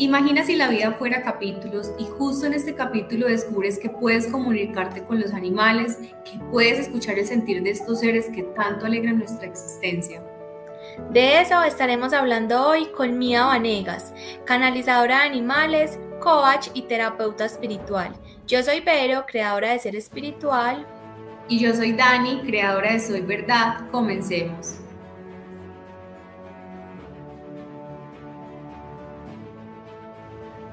Imagina si la vida fuera capítulos y justo en este capítulo descubres que puedes comunicarte con los animales, que puedes escuchar el sentir de estos seres que tanto alegran nuestra existencia. De eso estaremos hablando hoy con Mía Vanegas, canalizadora de animales, coach y terapeuta espiritual. Yo soy Vero, creadora de Ser Espiritual. Y yo soy Dani, creadora de Soy Verdad. Comencemos.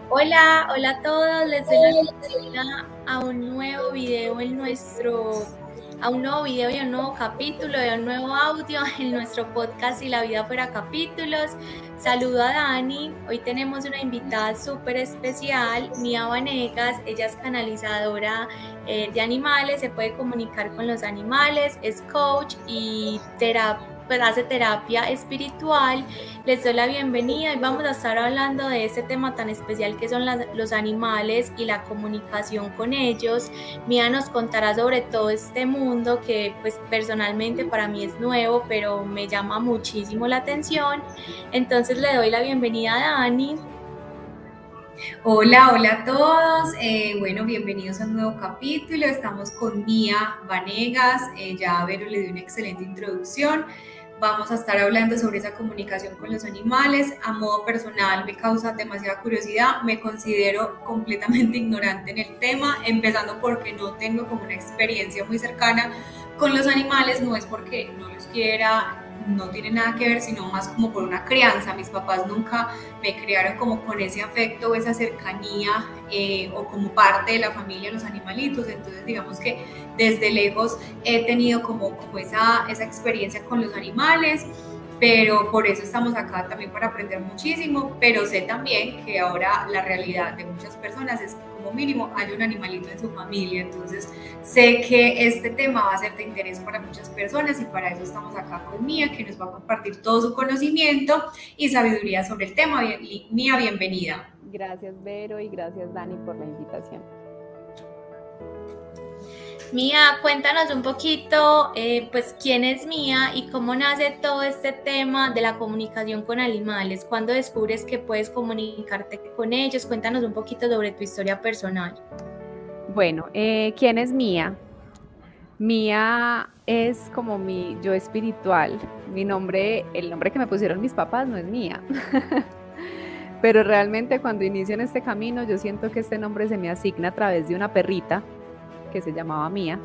Hola, hola a todos, les doy la bienvenida a un nuevo video en nuestro, a un nuevo video y un nuevo capítulo, de un nuevo audio en nuestro podcast Si la vida fuera capítulos. Saludo a Dani, hoy tenemos una invitada súper especial, Mía Vanegas, ella es canalizadora eh, de animales, se puede comunicar con los animales, es coach y terapeuta pues hace terapia espiritual. Les doy la bienvenida y vamos a estar hablando de este tema tan especial que son los animales y la comunicación con ellos. Mía nos contará sobre todo este mundo que pues personalmente para mí es nuevo, pero me llama muchísimo la atención. Entonces le doy la bienvenida a Dani. Hola, hola a todos. Eh, bueno, bienvenidos a un nuevo capítulo. Estamos con Mía Vanegas. Eh, ya Vero le dio una excelente introducción. Vamos a estar hablando sobre esa comunicación con los animales. A modo personal me causa demasiada curiosidad, me considero completamente ignorante en el tema, empezando porque no tengo como una experiencia muy cercana con los animales, no es porque no los quiera no tiene nada que ver, sino más como por una crianza. Mis papás nunca me criaron como con ese afecto, esa cercanía eh, o como parte de la familia los animalitos. Entonces, digamos que desde lejos he tenido como, como esa, esa experiencia con los animales pero por eso estamos acá también para aprender muchísimo, pero sé también que ahora la realidad de muchas personas es mínimo hay un animalito en su familia, entonces sé que este tema va a ser de interés para muchas personas y para eso estamos acá con Mía, que nos va a compartir todo su conocimiento y sabiduría sobre el tema. Mía, bienvenida. Gracias Vero y gracias Dani por la invitación. Mía, cuéntanos un poquito, eh, pues, quién es Mía y cómo nace todo este tema de la comunicación con animales. ¿Cuándo descubres que puedes comunicarte con ellos? Cuéntanos un poquito sobre tu historia personal. Bueno, eh, ¿quién es Mía? Mía es como mi yo espiritual. Mi nombre, el nombre que me pusieron mis papás no es Mía. Pero realmente cuando inicio en este camino, yo siento que este nombre se me asigna a través de una perrita que se llamaba Mía.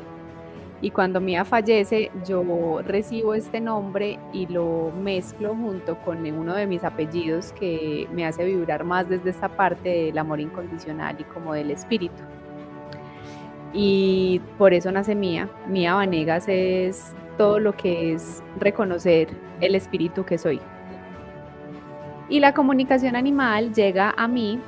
Y cuando Mía fallece, yo recibo este nombre y lo mezclo junto con uno de mis apellidos que me hace vibrar más desde esta parte del amor incondicional y como del espíritu. Y por eso nace Mía. Mía Vanegas es todo lo que es reconocer el espíritu que soy. Y la comunicación animal llega a mí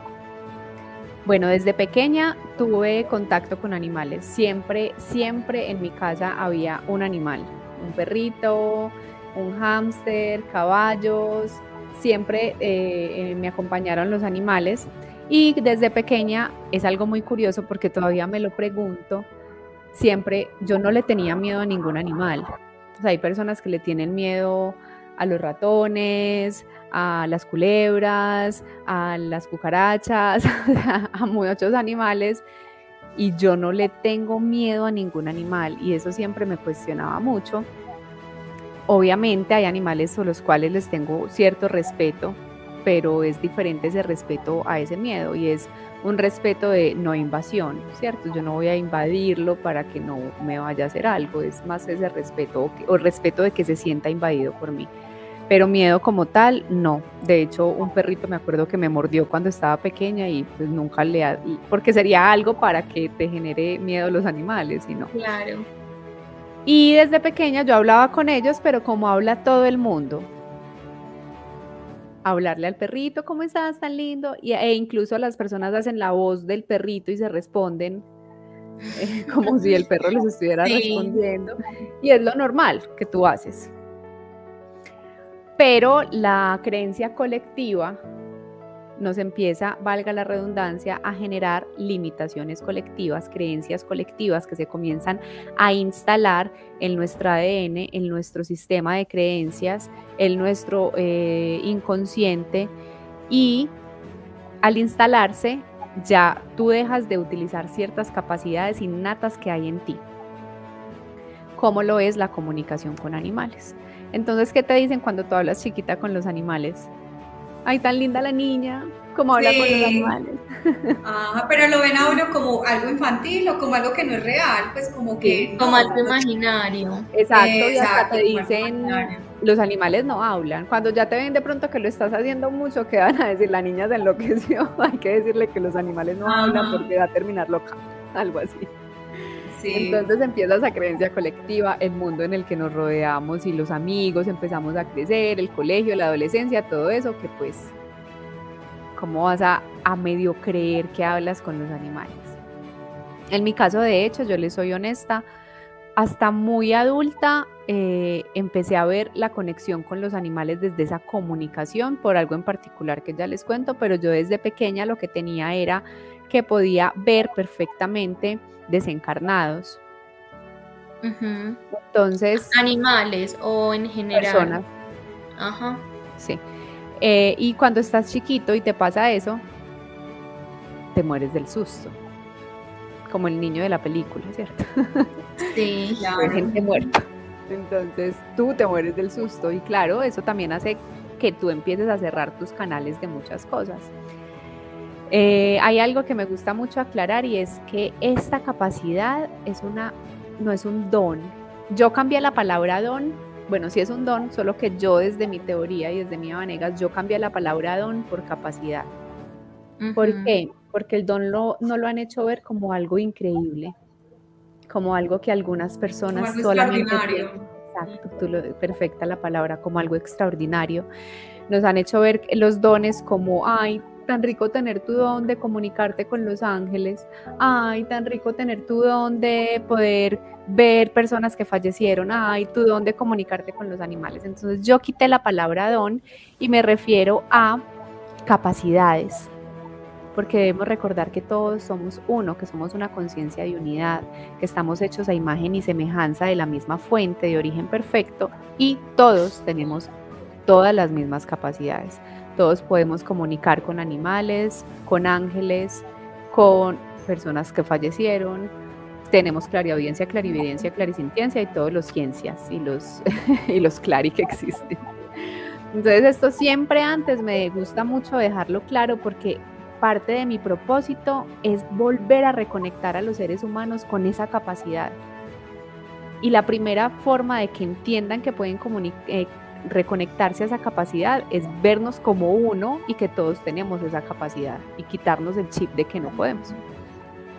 bueno, desde pequeña tuve contacto con animales. Siempre, siempre en mi casa había un animal, un perrito, un hámster, caballos. Siempre eh, eh, me acompañaron los animales. Y desde pequeña es algo muy curioso porque todavía me lo pregunto. Siempre yo no le tenía miedo a ningún animal. hay personas que le tienen miedo a los ratones, a las culebras, a las cucarachas, a muchos animales y yo no le tengo miedo a ningún animal y eso siempre me cuestionaba mucho. Obviamente hay animales a los cuales les tengo cierto respeto, pero es diferente ese respeto a ese miedo y es un respeto de no invasión, ¿cierto? Yo no voy a invadirlo para que no me vaya a hacer algo, es más ese respeto o respeto de que se sienta invadido por mí pero miedo como tal, no. De hecho, un perrito me acuerdo que me mordió cuando estaba pequeña y pues nunca le... porque sería algo para que te genere miedo los animales, y no. Claro. Y desde pequeña yo hablaba con ellos, pero como habla todo el mundo. Hablarle al perrito, ¿cómo estás? Tan lindo. Y, e incluso las personas hacen la voz del perrito y se responden eh, como si el perro les estuviera respondiendo. Y es lo normal que tú haces pero la creencia colectiva nos empieza, valga la redundancia, a generar limitaciones colectivas, creencias colectivas que se comienzan a instalar en nuestro ADN, en nuestro sistema de creencias, en nuestro eh, inconsciente y al instalarse, ya tú dejas de utilizar ciertas capacidades innatas que hay en ti, como lo es la comunicación con animales. Entonces, ¿qué te dicen cuando tú hablas chiquita con los animales? Ay, tan linda la niña, como habla con los animales. Ajá, pero lo ven a uno como algo infantil o como algo que no es real, pues como que... como algo imaginario. Exacto, y hasta te dicen, los animales no hablan. Cuando ya te ven de pronto que lo estás haciendo mucho, ¿qué van a decir? La niña se enloqueció, hay que decirle que los animales no hablan porque va a terminar loca, algo así. Entonces empieza esa creencia colectiva, el mundo en el que nos rodeamos y los amigos, empezamos a crecer, el colegio, la adolescencia, todo eso que pues, ¿cómo vas a, a medio creer que hablas con los animales? En mi caso, de hecho, yo les soy honesta, hasta muy adulta eh, empecé a ver la conexión con los animales desde esa comunicación, por algo en particular que ya les cuento, pero yo desde pequeña lo que tenía era que podía ver perfectamente desencarnados. Entonces. Animales o en general. Personas. Ajá. Sí. Eh, y cuando estás chiquito y te pasa eso, te mueres del susto. Como el niño de la película, ¿cierto? Sí, claro. gente muerta. Entonces tú te mueres del susto y claro, eso también hace que tú empieces a cerrar tus canales de muchas cosas. Eh, hay algo que me gusta mucho aclarar y es que esta capacidad es una, no es un don. Yo cambié la palabra don, bueno, sí es un don, solo que yo desde mi teoría y desde mi Vanegas, yo cambié la palabra don por capacidad. ¿Por qué? Porque el don no lo han hecho ver como algo increíble, como algo que algunas personas solamente... Exacto, tú lo, perfecta la palabra, como algo extraordinario. Nos han hecho ver los dones como, ay, tan rico tener tu don de comunicarte con los ángeles, ay, tan rico tener tu don de poder ver personas que fallecieron, ay, tu don de comunicarte con los animales. Entonces yo quité la palabra don y me refiero a capacidades, porque debemos recordar que todos somos uno, que somos una conciencia de unidad, que estamos hechos a imagen y semejanza de la misma fuente de origen perfecto y todos tenemos todas las mismas capacidades. Todos podemos comunicar con animales, con ángeles, con personas que fallecieron. Tenemos clariaudiencia, clarividencia, clarisintiencia y todos los ciencias y los, y los clari que existen. Entonces esto siempre antes me gusta mucho dejarlo claro porque parte de mi propósito es volver a reconectar a los seres humanos con esa capacidad. Y la primera forma de que entiendan que pueden comunicar, eh, reconectarse a esa capacidad es vernos como uno y que todos tenemos esa capacidad y quitarnos el chip de que no podemos.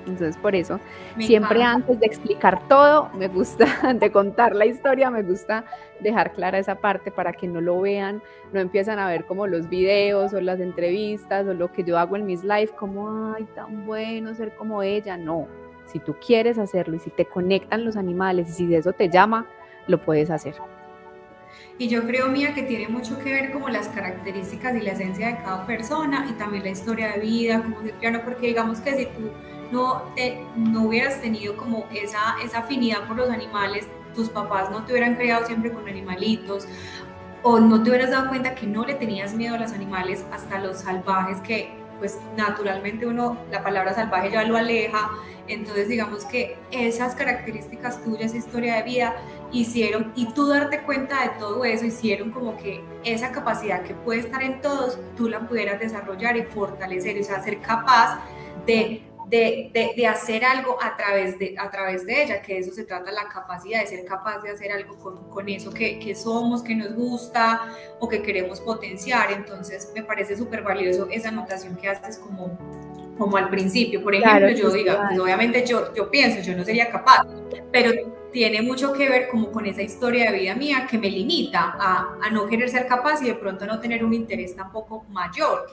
Entonces, por eso, siempre antes de explicar todo, me gusta, de contar la historia, me gusta dejar clara esa parte para que no lo vean, no empiezan a ver como los videos o las entrevistas o lo que yo hago en mis live, como, ay, tan bueno ser como ella. No, si tú quieres hacerlo y si te conectan los animales y si de eso te llama, lo puedes hacer. Y yo creo, Mía, que tiene mucho que ver como las características y la esencia de cada persona y también la historia de vida, como piano, porque digamos que si tú no, te, no hubieras tenido como esa, esa afinidad por los animales, tus papás no te hubieran criado siempre con animalitos, o no te hubieras dado cuenta que no le tenías miedo a los animales, hasta los salvajes, que pues naturalmente uno, la palabra salvaje ya lo aleja, entonces digamos que esas características tuyas, historia de vida, hicieron, y tú darte cuenta de todo eso, hicieron como que esa capacidad que puede estar en todos, tú la pudieras desarrollar y fortalecer, o sea, ser capaz de, de, de, hacer algo a través de, a través de ella, que de eso se trata la capacidad de ser capaz de hacer algo con, con eso que, que, somos, que nos gusta o que queremos potenciar. Entonces, me parece súper valioso esa anotación que haces como como al principio. Por ejemplo, yo diga, pues, obviamente yo, yo pienso, yo no sería capaz, pero tiene mucho que ver como con esa historia de vida mía que me limita a, a no querer ser capaz y de pronto no tener un interés tampoco mayor.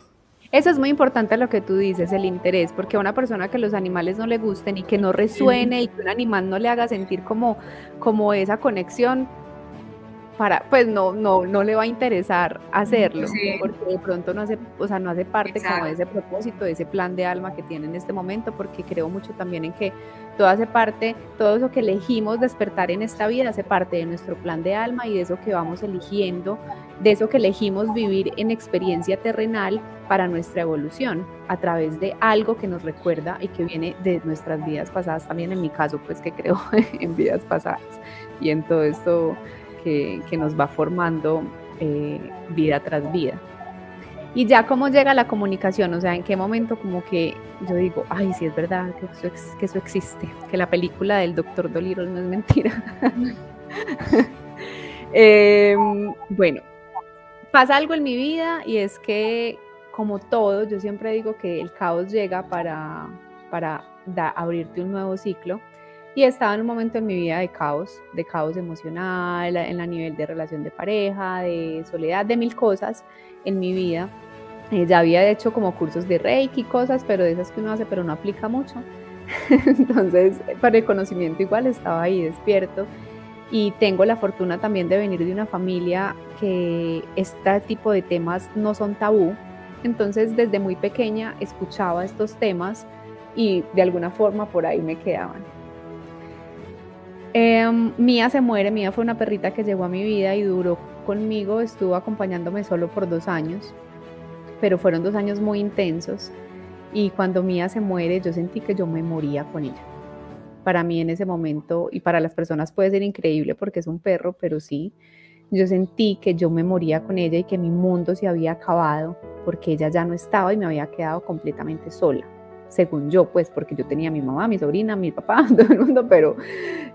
Eso es muy importante lo que tú dices, el interés, porque a una persona que los animales no le gusten y que no resuene y que un animal no le haga sentir como, como esa conexión, para, pues no, no, no le va a interesar hacerlo, porque de pronto no hace, o sea, no hace parte como de ese propósito, de ese plan de alma que tiene en este momento, porque creo mucho también en que todo hace parte, todo eso que elegimos despertar en esta vida hace parte de nuestro plan de alma y de eso que vamos eligiendo, de eso que elegimos vivir en experiencia terrenal para nuestra evolución, a través de algo que nos recuerda y que viene de nuestras vidas pasadas, también en mi caso, pues que creo en vidas pasadas. Y en todo esto que, nos va formando eh, vida tras vida. Y ya cómo llega la comunicación, o sea, en qué momento como que yo digo, ay, sí es verdad que eso, existe, que la película del doctor Dolittle no es mentira. Em, bueno, pasa algo en mi vida y es que como todo, yo siempre digo que el caos llega para, para abrirte un nuevo ciclo y estaba en un momento en mi vida de caos, de caos emocional, en la nivel de relación de pareja, de soledad, de mil cosas en mi vida. Eh, ya había hecho como cursos de Reiki, cosas, pero de esas que uno hace, pero no aplica mucho. Entonces, para el conocimiento igual estaba ahí despierto. Y tengo la fortuna también de venir de una familia que este tipo de temas no son tabú. Entonces, desde muy pequeña escuchaba estos temas y de alguna forma por ahí me quedaban. Em, Mía se muere, Mía fue una perrita que llegó a mi vida y duró conmigo, estuvo acompañándome solo por dos años, pero fueron dos años muy intensos y cuando Mía se muere yo sentí que yo me moría con ella. Para mí en ese momento y para las personas puede ser increíble porque es un perro, pero sí, yo sentí que yo me moría con ella y que mi mundo se había acabado porque ella ya no estaba y me había quedado completamente sola según yo, pues porque yo tenía a mi mamá, mi sobrina, mi papá, todo el mundo, pero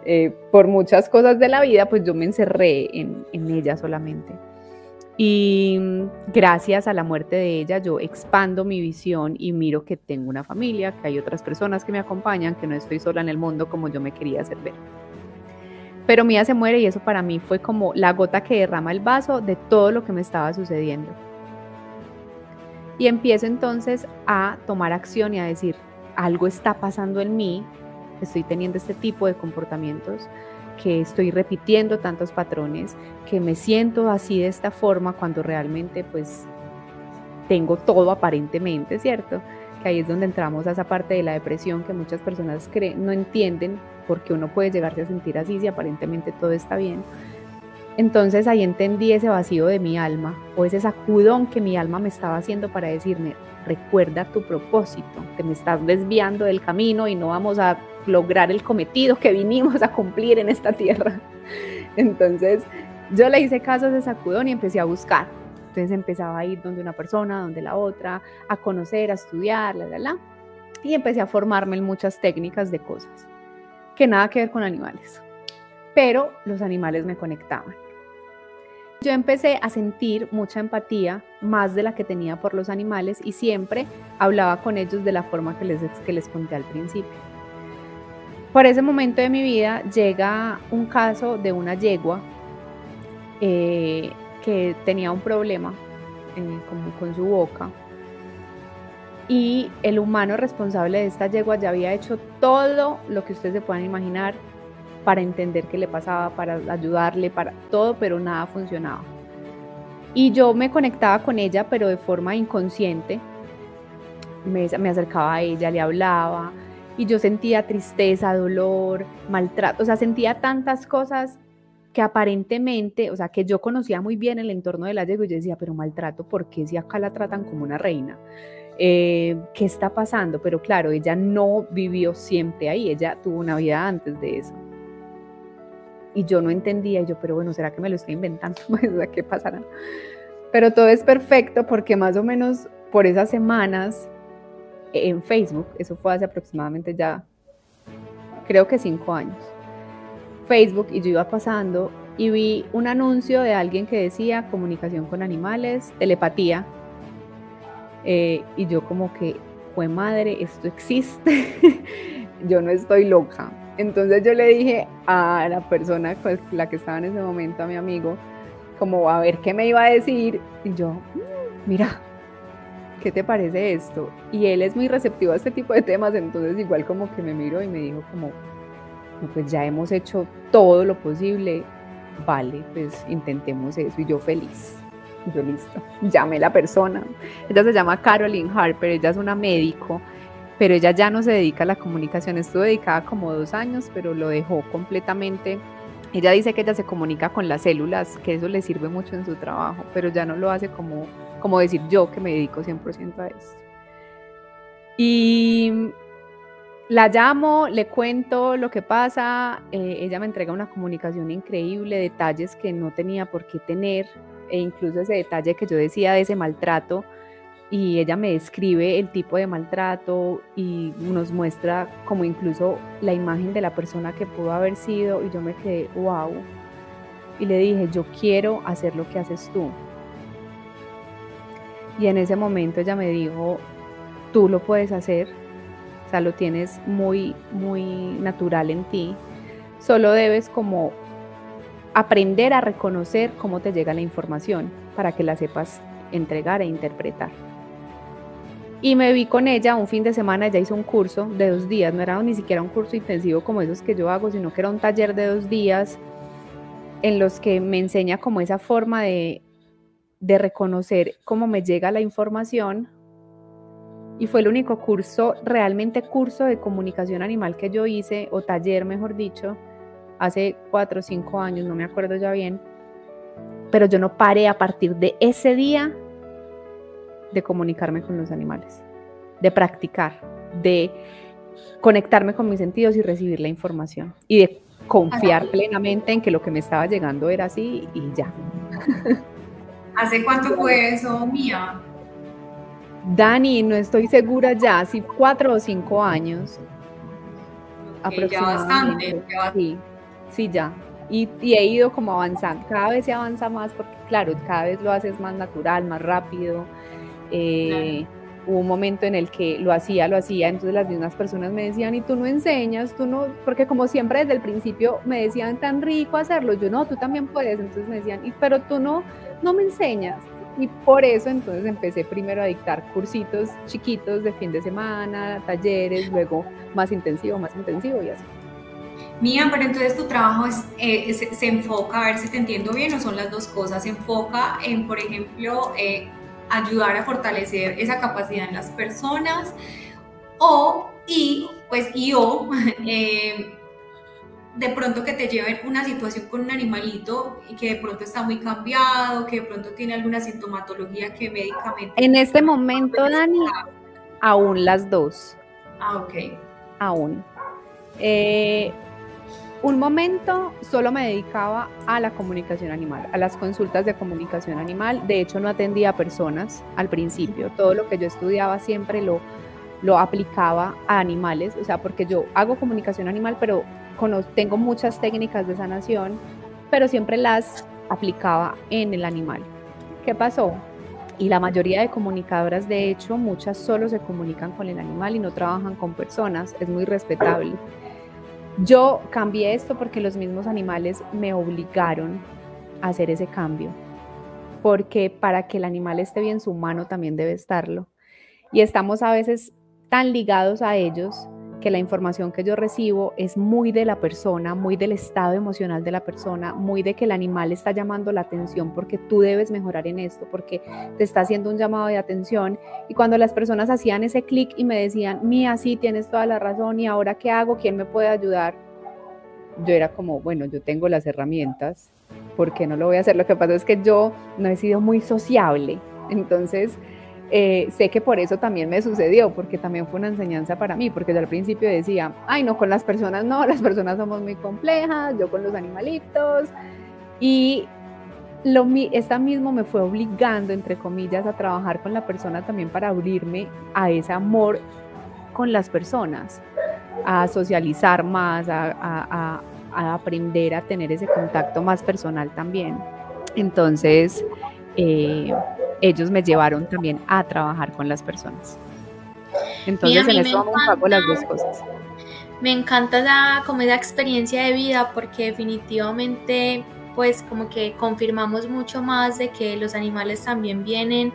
eh, por muchas cosas de la vida, pues yo me encerré en, en ella solamente. Y gracias a la muerte de ella, yo expando mi visión y miro que tengo una familia, que hay otras personas que me acompañan, que no estoy sola en el mundo como yo me quería hacer ver. Pero Mía se muere y eso para mí fue como la gota que derrama el vaso de todo lo que me estaba sucediendo. Y empiezo entonces a tomar acción y a decir, algo está pasando en mí, estoy teniendo este tipo de comportamientos, que estoy repitiendo tantos patrones, que me siento así de esta forma cuando realmente pues tengo todo aparentemente, ¿cierto? Que ahí es donde entramos a esa parte de la depresión que muchas personas creen, no entienden por qué uno puede llegarse a sentir así si aparentemente todo está bien. Entonces ahí entendí ese vacío de mi alma o ese sacudón que mi alma me estaba haciendo para decirme, recuerda tu propósito, te me estás desviando del camino y no vamos a lograr el cometido que vinimos a cumplir en esta tierra. Entonces yo le hice caso a ese sacudón y empecé a buscar. Entonces empezaba a ir donde una persona, donde la otra, a conocer, a estudiar, la, la, la. Y empecé a formarme en muchas técnicas de cosas que nada que ver con animales. Pero los animales me conectaban. Yo empecé a sentir mucha empatía, más de la que tenía por los animales, y siempre hablaba con ellos de la forma que les, que les conté al principio. Por ese momento de mi vida llega un caso de una yegua eh, que tenía un problema con su boca y el humano responsable de esta yegua ya había hecho todo lo que ustedes se puedan imaginar para entender qué le pasaba, para ayudarle, para todo, pero nada funcionaba. Y yo me conectaba con ella, pero de forma inconsciente. Me, me acercaba a ella, le hablaba, y yo sentía tristeza, dolor, maltrato, o sea, sentía tantas cosas que aparentemente, o sea, que yo conocía muy bien el entorno de la yegua y yo decía, pero maltrato, ¿por qué si acá la tratan como una reina? Eh, ¿Qué está pasando? Pero claro, ella no vivió siempre ahí, ella tuvo una vida antes de eso y yo no entendía, y yo, pero bueno, ¿será que me lo estoy inventando? Pues, ¿Qué pasará? Pero todo es perfecto porque más o menos por esas semanas en Facebook, eso fue hace aproximadamente ya, creo que cinco años, Facebook y yo iba pasando y vi un anuncio de alguien que decía comunicación con animales, telepatía, eh, y yo como que, fue madre, esto existe, yo no estoy loca. Entonces yo le dije a la persona con la que estaba en ese momento, a mi amigo, como a ver qué me iba a decir. Y yo, mm, mira, ¿qué te parece esto? Y él es muy receptivo a este tipo de temas, entonces igual como que me miró y me dijo como, pues ya hemos hecho todo lo posible, vale, pues intentemos eso y yo feliz. Yo listo, llamé a la persona. Ella se llama Caroline Harper, ella es una médico, pero ella ya no se dedica a la comunicación, estuvo dedicada como dos años, pero lo dejó completamente. Ella dice que ella se comunica con las células, que eso le sirve mucho en su trabajo, pero ya no lo hace como, como decir yo que me dedico 100% a eso. Y la llamo, le cuento lo que pasa, eh, ella me entrega una comunicación increíble, detalles que no tenía por qué tener, e incluso ese detalle que yo decía de ese maltrato, y ella me describe el tipo de maltrato y nos muestra como incluso la imagen de la persona que pudo haber sido, y yo me quedé, wow, y le dije, yo quiero hacer lo que haces tú. Y en ese momento ella me dijo, tú lo puedes hacer, o sea, lo tienes muy, muy natural en ti. Solo debes como aprender a reconocer cómo te llega la información para que la sepas entregar e interpretar. Y me vi con ella un fin de semana, ella hizo un curso de dos días, no era ni siquiera un curso intensivo como esos que yo hago, sino que era un taller de dos días en los que me enseña como esa forma de, de reconocer cómo me llega la información. Y fue el único curso, realmente curso de comunicación animal que yo hice, o taller mejor dicho, hace cuatro o cinco años, no me acuerdo ya bien, pero yo no paré a partir de ese día de comunicarme con los animales, de practicar, de conectarme con mis sentidos y recibir la información y de confiar plenamente en que lo que me estaba llegando era así y ya. ¿Hace cuánto fue eso, Mía? Dani, no estoy segura ya, si cuatro o cinco años. aproximadamente. Ya bastante. Sí, sí, ya. Y, he ido como avanzando. Cada vez se avanza más porque, claro, cada vez lo haces más natural, más rápido. Eh, hubo un momento en el que lo hacía, lo hacía, entonces las mismas personas me decían, y tú no enseñas, tú no, porque como siempre desde el principio me decían tan rico hacerlo, yo no, tú también puedes, entonces me decían, y, pero tú no, no me enseñas. Y por eso entonces empecé primero a dictar cursitos chiquitos de fin de semana, talleres, luego más intensivo, más intensivo y así. Mía, pero entonces tu trabajo eh, se, enfoca, a ver si te entiendo bien, o son las dos cosas, se enfoca en, por ejemplo, eh, ayudar a fortalecer esa capacidad en las personas, o, y, pues, y o, eh, de pronto que te lleven una situación con un animalito y que de pronto está muy cambiado, que de pronto tiene alguna sintomatología que médicamente... En este momento, Dani, aún las dos. Ah, ok. Aún. Eh, un momento solo me dedicaba a la comunicación animal, a las consultas de comunicación animal. De hecho, no atendía a personas al principio. Todo lo que yo estudiaba siempre lo, lo aplicaba a animales, o sea, porque yo hago comunicación animal, pero tengo muchas técnicas de sanación, pero siempre las aplicaba en el animal. ¿Qué pasó? Y la mayoría de comunicadoras, de hecho, muchas solo se comunican con el animal y no trabajan con personas, es muy respetable. Yo cambié esto porque los mismos animales me obligaron a hacer ese cambio, porque para que el animal esté bien, su humano también debe estarlo. Y estamos a veces tan ligados a ellos que la información que yo recibo es muy de la persona, muy del estado emocional de la persona, muy de que el animal está llamando la atención porque tú debes mejorar en esto, porque te está haciendo un llamado de atención. Y cuando las personas hacían ese clic y me decían, Mía, sí, tienes toda la razón, ¿y ahora qué hago? ¿Quién me puede ayudar? Yo era como, bueno, yo tengo las herramientas, ¿por qué no lo voy a hacer? Lo que pasa es que yo no he sido muy sociable, entonces eh, sé que por eso también me sucedió, porque también fue una enseñanza para mí, porque yo al principio decía, ay, no, con las personas no, las personas somos muy complejas, yo con los animalitos. Y lo, esta mismo me fue obligando, entre comillas, a trabajar con la persona también para abrirme a ese amor con las personas, a socializar más, a, a aprender a tener ese contacto más personal también. Entonces, eh, ellos me llevaron también a trabajar con las personas. Entonces en eso vamos hago las dos cosas. Me encanta la, como esa experiencia de vida porque definitivamente pues como que confirmamos mucho más de que los animales también vienen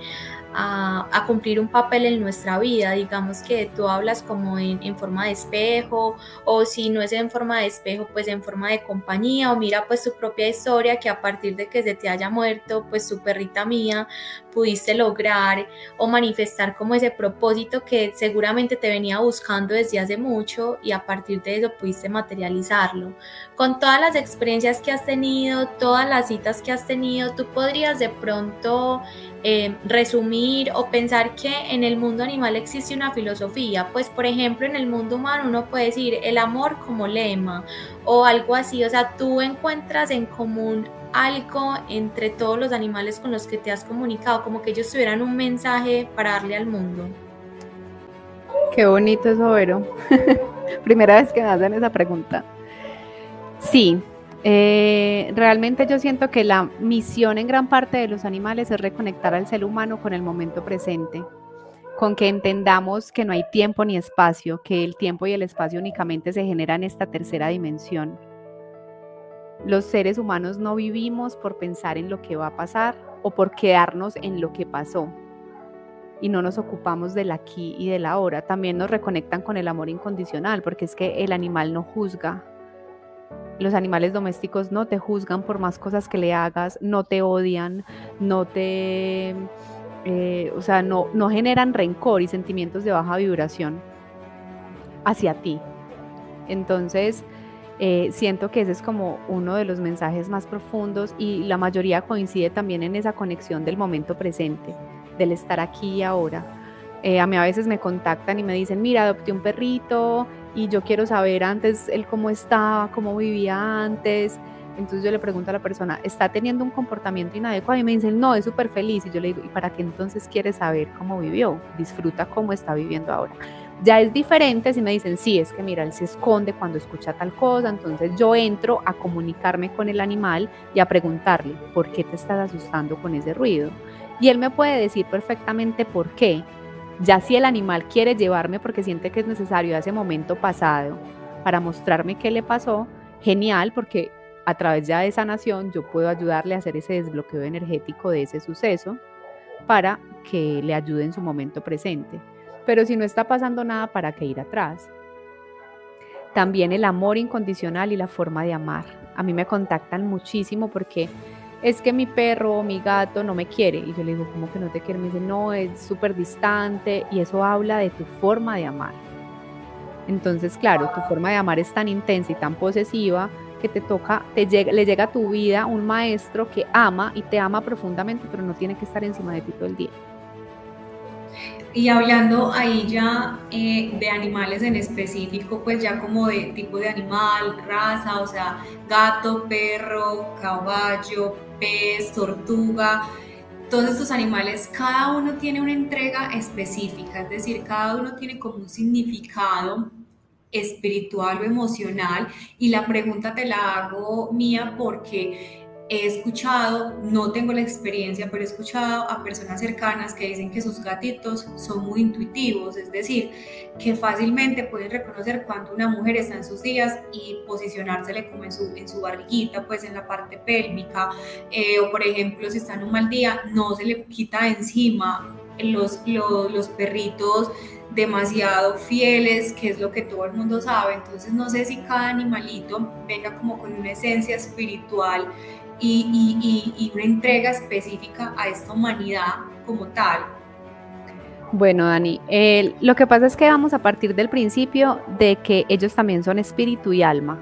a, cumplir un papel en nuestra vida. Digamos que tú hablas como en, en, forma de espejo o si no es en forma de espejo, pues en forma de compañía o mira pues tu propia historia que a partir de que se te haya muerto pues su perrita mía pudiste lograr o manifestar como ese propósito que seguramente te venía buscando desde hace mucho y a partir de eso pudiste materializarlo. Con todas las experiencias que has tenido, todas las citas que has tenido, tú podrías de pronto eh, resumir o pensar que en el mundo animal existe una filosofía, pues por ejemplo en el mundo humano uno puede decir el amor como lema o algo así, o sea, tú encuentras en común algo entre todos los animales con los que te has comunicado, como que ellos tuvieran un mensaje para darle al mundo. Qué bonito eso, Vero. Primera vez que me hacen esa pregunta. Sí, eh, realmente yo siento que la misión en gran parte de los animales es reconectar al ser humano con el momento presente, con que entendamos que no hay tiempo ni espacio, que el tiempo y el espacio únicamente se generan en esta tercera dimensión. Los seres humanos no vivimos por pensar en lo que va a pasar o por quedarnos en lo que pasó y no nos ocupamos del aquí y del ahora. También nos reconectan con el amor incondicional, porque es que el animal no juzga, los animales domésticos no te juzgan por más cosas que le hagas, no te odian, no te, eh, o sea, no, no generan rencor y sentimientos de baja vibración hacia ti. Entonces, eh, siento que ese es como uno de los mensajes más profundos y la mayoría coincide también en esa conexión del momento presente, del estar aquí y ahora. Eh, a mí a veces me contactan y me dicen, mira, adopté un perrito, y yo quiero saber antes él cómo estaba, cómo vivía antes. Entonces yo le pregunto a la persona, ¿está teniendo un comportamiento inadecuado? Y me dicen, no, es súper feliz. Y yo le digo, ¿y para qué entonces quieres saber cómo vivió? Disfruta cómo está viviendo ahora. Ya es diferente si me dicen, sí, es que mira, él se esconde cuando escucha tal cosa. Entonces yo entro a comunicarme con el animal y a preguntarle, ¿por qué te estás asustando con ese ruido? Y él me puede decir perfectamente por qué, ya si el animal quiere llevarme porque siente que es necesario a ese momento pasado para mostrarme qué le pasó, genial, porque a través ya de sanación yo puedo ayudarle a hacer ese desbloqueo energético de ese suceso para que le ayude en su momento presente. Pero si no está pasando nada, ¿para qué ir atrás? También el amor incondicional y la forma de amar. A mí me contactan muchísimo porque es que mi perro o mi gato no me quiere. Y yo le digo, ¿cómo que no te quiere? Me dice, no, es súper distante y eso habla de tu forma de amar. Entonces, claro, tu forma de amar es tan intensa y tan posesiva que te toca, te llega, le llega a tu vida un maestro que ama y te ama profundamente, pero no tiene que estar encima de ti todo el día. Y hablando ahí ya eh, de animales en específico, pues ya como de tipo de animal, raza, o sea, gato, perro, caballo, pez, tortuga, todos estos animales, cada uno tiene una entrega específica, es decir, cada uno tiene como un significado espiritual o emocional y la pregunta te la hago mía porque he escuchado, no tengo la experiencia, pero he escuchado a personas cercanas que dicen que sus gatitos son muy intuitivos, es decir, que fácilmente pueden reconocer cuando una mujer está en sus días y posicionársele como en su, en su barriguita, pues en la parte pélvica, eh, o por ejemplo, si está en un mal día, no se le quita encima los, los, los perritos demasiado fieles, que es lo que todo el mundo sabe. Entonces no sé si cada animalito venga como con una esencia espiritual y, una entrega específica a esta humanidad como tal. Bueno, Dani, lo que pasa es que vamos a partir del principio de que ellos también son espíritu y alma,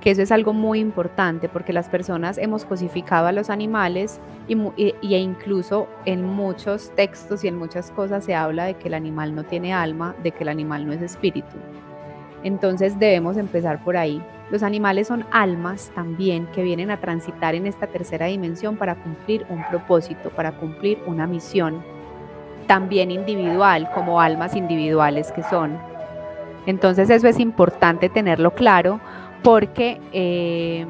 que eso es algo muy importante porque las personas hemos cosificado a los animales y, e incluso en muchos textos y en muchas cosas se habla de que el animal no tiene alma, de que el animal no es espíritu. Entonces debemos empezar por ahí. Los animales son almas también que vienen a transitar en esta tercera dimensión para cumplir un propósito, para cumplir una misión, también individual, como almas individuales que son. Entonces eso es importante tenerlo claro porque eh,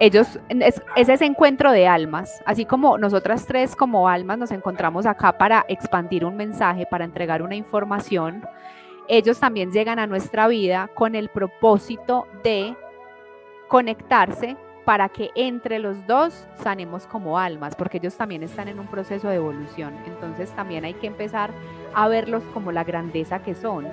ellos, es, es, ese encuentro de almas, así como nosotras tres como almas nos encontramos acá para expandir un mensaje, para entregar una información, ellos también llegan a nuestra vida con el propósito de conectarse para que entre los dos sanemos como almas, porque ellos también están en un proceso de evolución. Entonces también hay que empezar a verlos como la grandeza que son.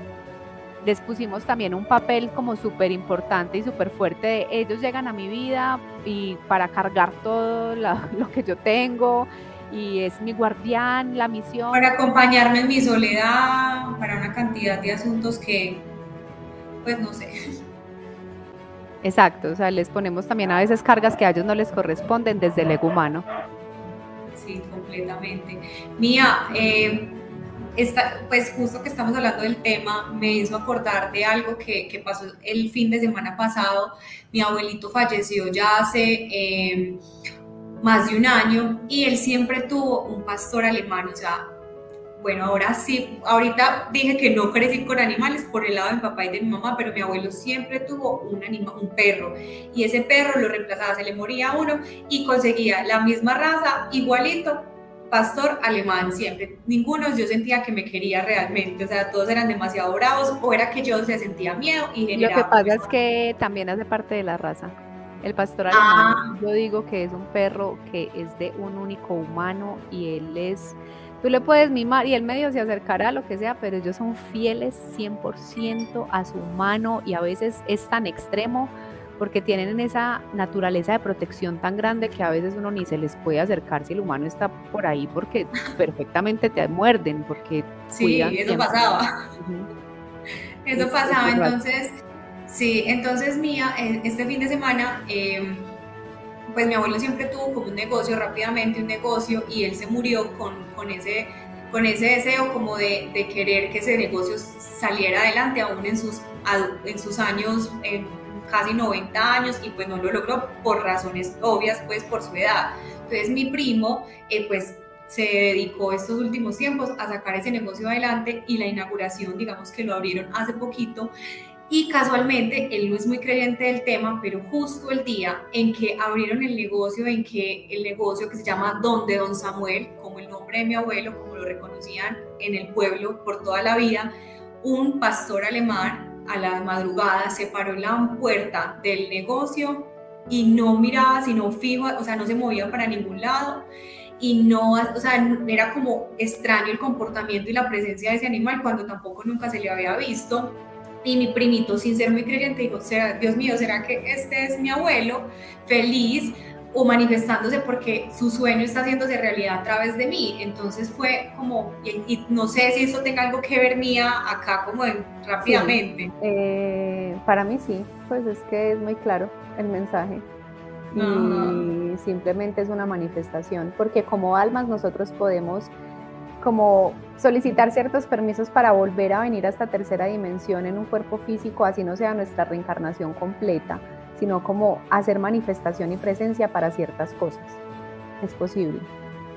Les pusimos también un papel como súper importante y súper fuerte ellos llegan a mi vida y para cargar todo lo que yo tengo y es mi guardián, la misión. Para acompañarme en mi soledad, para una cantidad de asuntos que, pues no sé, Exacto, o sea, les ponemos también a veces cargas que a ellos no les corresponden desde el ego humano. Sí, completamente. Mía, eh, pues justo que estamos hablando del tema, me hizo acordar de algo que, pasó el fin de semana pasado. Mi abuelito falleció ya hace eh, más de un año y él siempre tuvo un pastor alemán, o sea, bueno, ahora sí, ahorita dije que no crecí con animales por el lado de mi papá y de mi mamá, pero mi abuelo siempre tuvo un, anima, un perro y ese perro lo reemplazaba, se le moría uno y conseguía la misma raza, igualito, pastor alemán siempre. Ninguno yo sentía que me quería realmente, o sea, todos eran demasiado bravos o era que yo se sentía miedo y generaba... Lo que pasa es que también hace parte de la raza. El pastor alemán, ah. yo digo que es un perro que es de un único humano y él es Tú le puedes mimar y el medio se acercará a lo que sea, pero ellos son fieles 100% a su humano y a veces es tan extremo porque tienen esa naturaleza de protección tan grande que a veces uno ni se les puede acercar si el humano está por ahí porque perfectamente te muerden, porque... Sí, eso pasaba. Eso pasaba, entonces, sí, entonces Mía, eh, este fin de semana... Eh, pues mi abuelo siempre tuvo como un negocio rápidamente, un negocio, y él se murió con, con ese, con ese deseo como de, de, querer que ese negocio saliera adelante aún en sus, en sus años, en casi 90 años, y pues no lo logró por razones obvias, pues por su edad. Entonces mi primo, eh, pues se dedicó estos últimos tiempos a sacar ese negocio adelante y la inauguración, digamos que lo abrieron hace poquito y casualmente, él no es muy creyente del tema, pero justo el día en que abrieron el negocio, en que el negocio que se llama Don de Don Samuel, como el nombre de mi abuelo, como lo reconocían en el pueblo por toda la vida, un pastor alemán a la madrugada se paró en la puerta del negocio y no miraba, sino fijo, o sea, no se movía para ningún lado y no, o sea, era como extraño el comportamiento y la presencia de ese animal cuando tampoco nunca se le había visto y mi primito, sin ser muy creyente, dijo, Dios mío, ¿será que este es mi abuelo feliz o manifestándose porque su sueño está haciéndose realidad a través de mí? Entonces fue como, y, no sé si eso tenga algo que ver mía acá como rápidamente. Eh, para mí sí, pues es que es muy claro el mensaje y simplemente es una manifestación, porque como almas nosotros podemos como solicitar ciertos permisos para volver a venir a esta tercera dimensión en un cuerpo físico, así no sea nuestra reencarnación completa, sino como hacer manifestación y presencia para ciertas cosas. Es posible.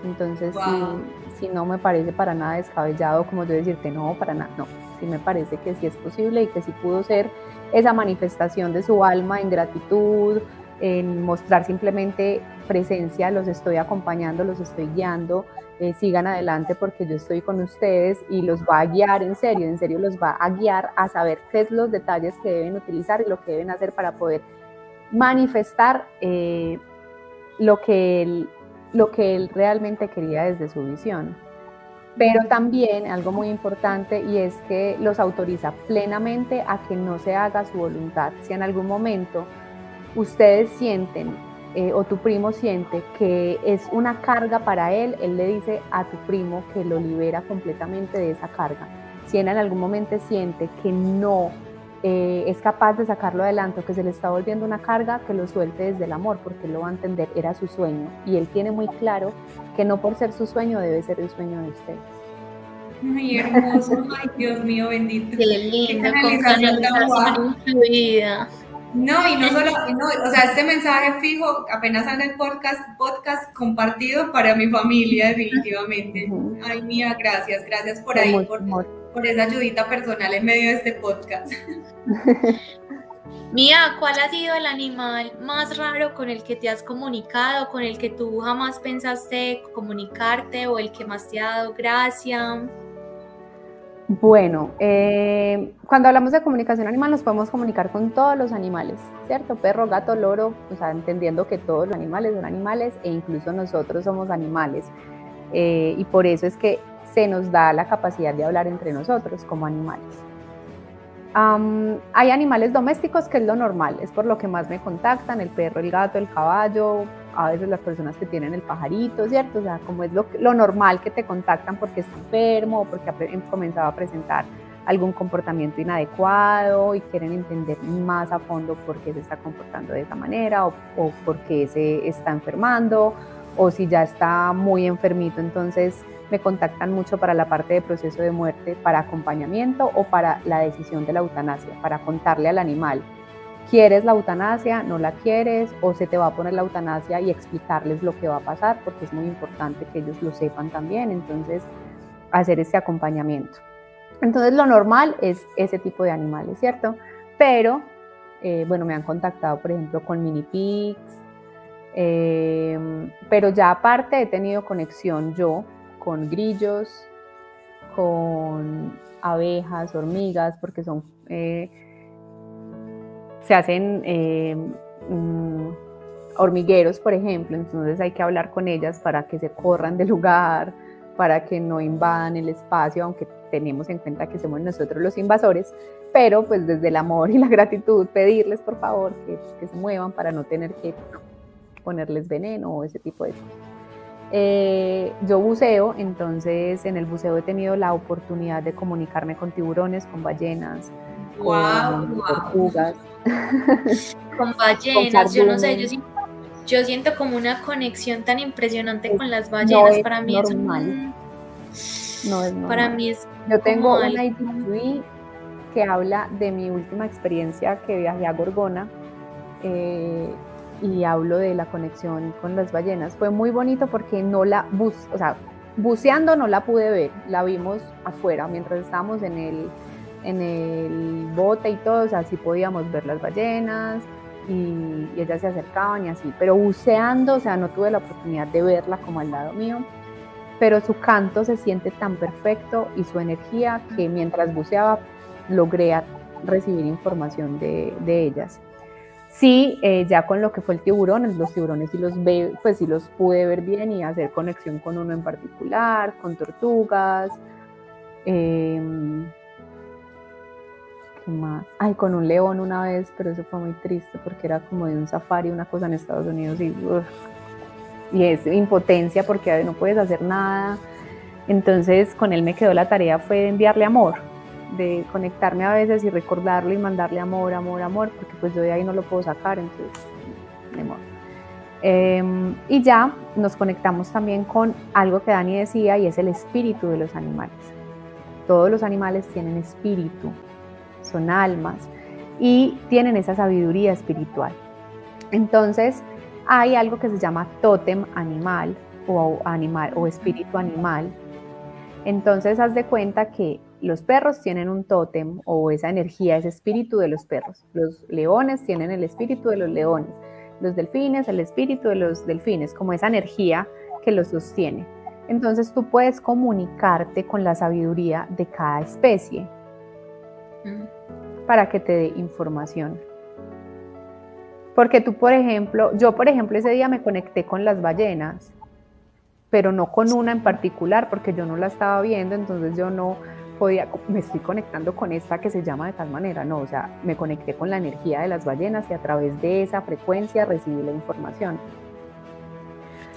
Entonces, si, no me parece para nada descabellado como yo decirte, no, para nada, no, sí me parece que sí es posible y que sí pudo ser esa manifestación de su alma en gratitud, en mostrar simplemente presencia, los estoy acompañando, los estoy guiando, eh, sigan adelante porque yo estoy con ustedes y los va a guiar en serio, en serio los va a guiar a saber qué es los detalles que deben utilizar y lo que deben hacer para poder manifestar eh, lo, que él, lo que él realmente quería desde su visión. Pero también algo muy importante y es que los autoriza plenamente a que no se haga su voluntad. Si en algún momento ustedes sienten eh, o tu primo siente que es una carga para él, él le dice a tu primo que lo libera completamente de esa carga. Si él en algún momento siente que no eh, es capaz de sacarlo adelante o que se le está volviendo una carga, que lo suelte desde el amor, porque él lo va a entender, era su sueño. Y él tiene muy claro que no por ser su sueño debe ser el sueño de ustedes. Ay, hermoso, ay, Dios mío, bendito. Qué lindo, con vida. No, y no solo, o sea, este mensaje fijo, apenas sale el podcast, podcast compartido para mi familia, definitivamente. Ay, mía, gracias, gracias por ahí, por, por, esa ayudita personal en medio de este podcast. Mía, ¿cuál ha sido el animal más raro con el que te has comunicado, con el que tú jamás pensaste comunicarte o el que más te ha dado gracia? Bueno, eh, cuando hablamos de comunicación animal nos podemos comunicar con todos los animales, ¿cierto? Perro, gato, loro, o sea, entendiendo que todos los animales son animales e incluso nosotros somos animales. Eh, y por eso es que se nos da la capacidad de hablar entre nosotros como animales. hay animales domésticos que es lo normal, es por lo que más me contactan, el perro, el gato, el caballo, a veces las personas que tienen el pajarito, ¿cierto? O sea, como es lo, lo normal que te contactan porque está enfermo o porque ha comenzado a presentar algún comportamiento inadecuado y quieren entender más a fondo por qué se está comportando de esa manera o, o por qué se está enfermando o si ya está muy enfermito, entonces me contactan mucho para la parte de proceso de muerte, para acompañamiento o para la decisión de la eutanasia, para contarle al animal ¿Quieres la eutanasia? ¿No la quieres? ¿O se te va a poner la eutanasia y explicarles lo que va a pasar? Porque es muy importante que ellos lo sepan también. Entonces, hacer ese acompañamiento. Entonces, lo normal es ese tipo de animales, ¿cierto? Pero, eh, bueno, me han contactado, por ejemplo, con mini pigs. Em, pero ya aparte he tenido conexión yo con grillos, con abejas, hormigas, porque son... Eh, se hacen eh, mm, hormigueros, por ejemplo, entonces hay que hablar con ellas para que se corran del lugar, para que no invadan el espacio, aunque tenemos en cuenta que somos nosotros los invasores, pero pues desde el amor y la gratitud pedirles por favor que, se muevan para no tener que ponerles veneno o ese tipo de cosas. Eh, yo buceo, entonces en el buceo he tenido la oportunidad de comunicarme con tiburones, con ballenas, con tortugas. Con ballenas, yo no sé, yo, siento como una conexión tan impresionante con las ballenas. para mí normal. es No es normal. Para mí es. Yo tengo una ITV que habla de mi última experiencia que viajé a Gorgona. Eh, y hablo de la conexión con las ballenas. Fue muy bonito porque no la bus, o sea, buceando no la pude ver, la vimos afuera mientras estábamos en el en el bote y todo, o sea, sí podíamos ver las ballenas y, ellas se acercaban y así, pero buceando, o sea, no tuve la oportunidad de verla como al lado mío, pero su canto se siente tan perfecto y su energía que mientras buceaba logré recibir información de, ellas. Sí, eh, ya con lo que fue el tiburón, los tiburones sí los ve, pues sí los pude ver bien y hacer conexión con uno en particular, con tortugas. Eh, más? Ay, con un león una vez, pero eso fue muy triste porque era como de un safari, una cosa en Estados Unidos y, y es impotencia porque no puedes hacer nada. Entonces con él me quedó la tarea fue de enviarle amor, de conectarme a veces y recordarlo y mandarle amor, amor, amor, porque pues yo de ahí no lo puedo sacar, entonces, amor. Em, y ya nos conectamos también con algo que Dani decía y es el espíritu de los animales. Todos los animales tienen espíritu, son almas y tienen esa sabiduría espiritual. Entonces, hay algo que se llama tótem animal o animal o espíritu animal. Entonces, haz de cuenta que los perros tienen un tótem o esa energía, ese espíritu de los perros. Los leones tienen el espíritu de los leones. Los delfines, el espíritu de los delfines, como esa energía que los sostiene. Entonces tú puedes comunicarte con la sabiduría de cada especie para que te dé información. Porque tú, por ejemplo, yo, por ejemplo, ese día me conecté con las ballenas, pero no con una en particular, porque yo no la estaba viendo, entonces yo no podía, me estoy conectando con esta que se llama de tal manera, no, o sea, me conecté con la energía de las ballenas y a través de esa frecuencia recibí la información.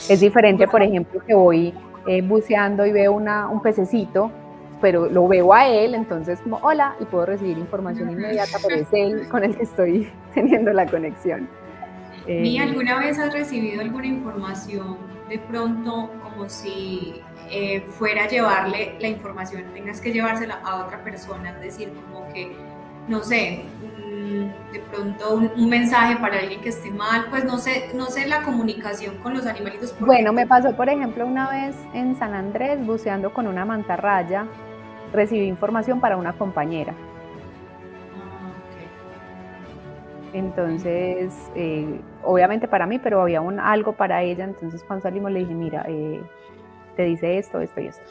Es diferente, por ejemplo, que voy eh, buceando y veo una, un pececito pero lo veo a él, entonces como hola, y puedo recibir información inmediata, pero es él con el que estoy teniendo la conexión. ¿Y eh, alguna vez has recibido alguna información de pronto como si eh, fuera a llevarle la información, tengas que llevársela a otra persona, es decir, como que, no sé, de pronto un, mensaje para alguien que esté mal, pues no sé, no sé la comunicación con los animalitos. Bueno, me pasó por ejemplo una vez en San Andrés buceando con una mantarraya recibí información para una compañera. Ah, entonces, eh, obviamente para mí, pero había un, algo para ella. Entonces, cuando salimos le dije, mira, eh, te dice esto, esto y esto.